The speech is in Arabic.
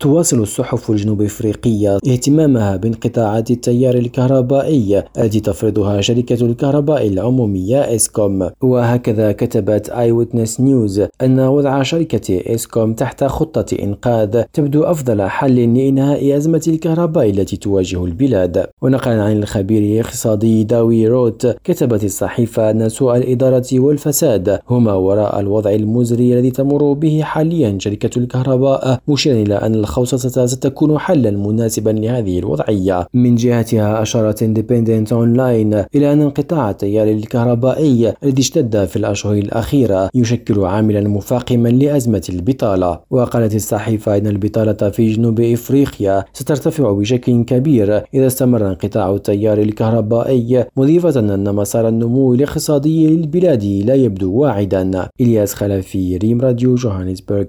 تواصل الصحف الجنوب إفريقية اهتمامها بانقطاعات التيار الكهربائي التي تفرضها شركة الكهرباء العمومية إسكوم. وهكذا كتبت Eyewitness News أن وضع شركة إسكوم تحت خطة إنقاذ تبدو أفضل حل لإنهاء أزمة الكهرباء التي تواجه البلاد. ونقلا عن الخبير الاقتصادي داوي روت كتبت الصحيفة أن سوء الإدارة والفساد هما وراء الوضع المزري الذي تمر به حاليا شركة الكهرباء مشيرا إلى أن الخوصصة ستكون حلا مناسبا لهذه الوضعية. من جهتها أشارت Independent Online إلى أن انقطاع التيار الكهربائي الذي اشتد في الأشهر الأخيرة يشكل عاملا مفاقما لأزمة البطالة. وقالت الصحيفة أن البطالة في جنوب إفريقيا سترتفع بشكل كبير إذا استمر انقطاع التيار الكهربائي مضيفة أن مسار النمو الاقتصادي للبلاد لا يبدو واعدا. إلياس خلفي ريم راديو جوهانسبرغ.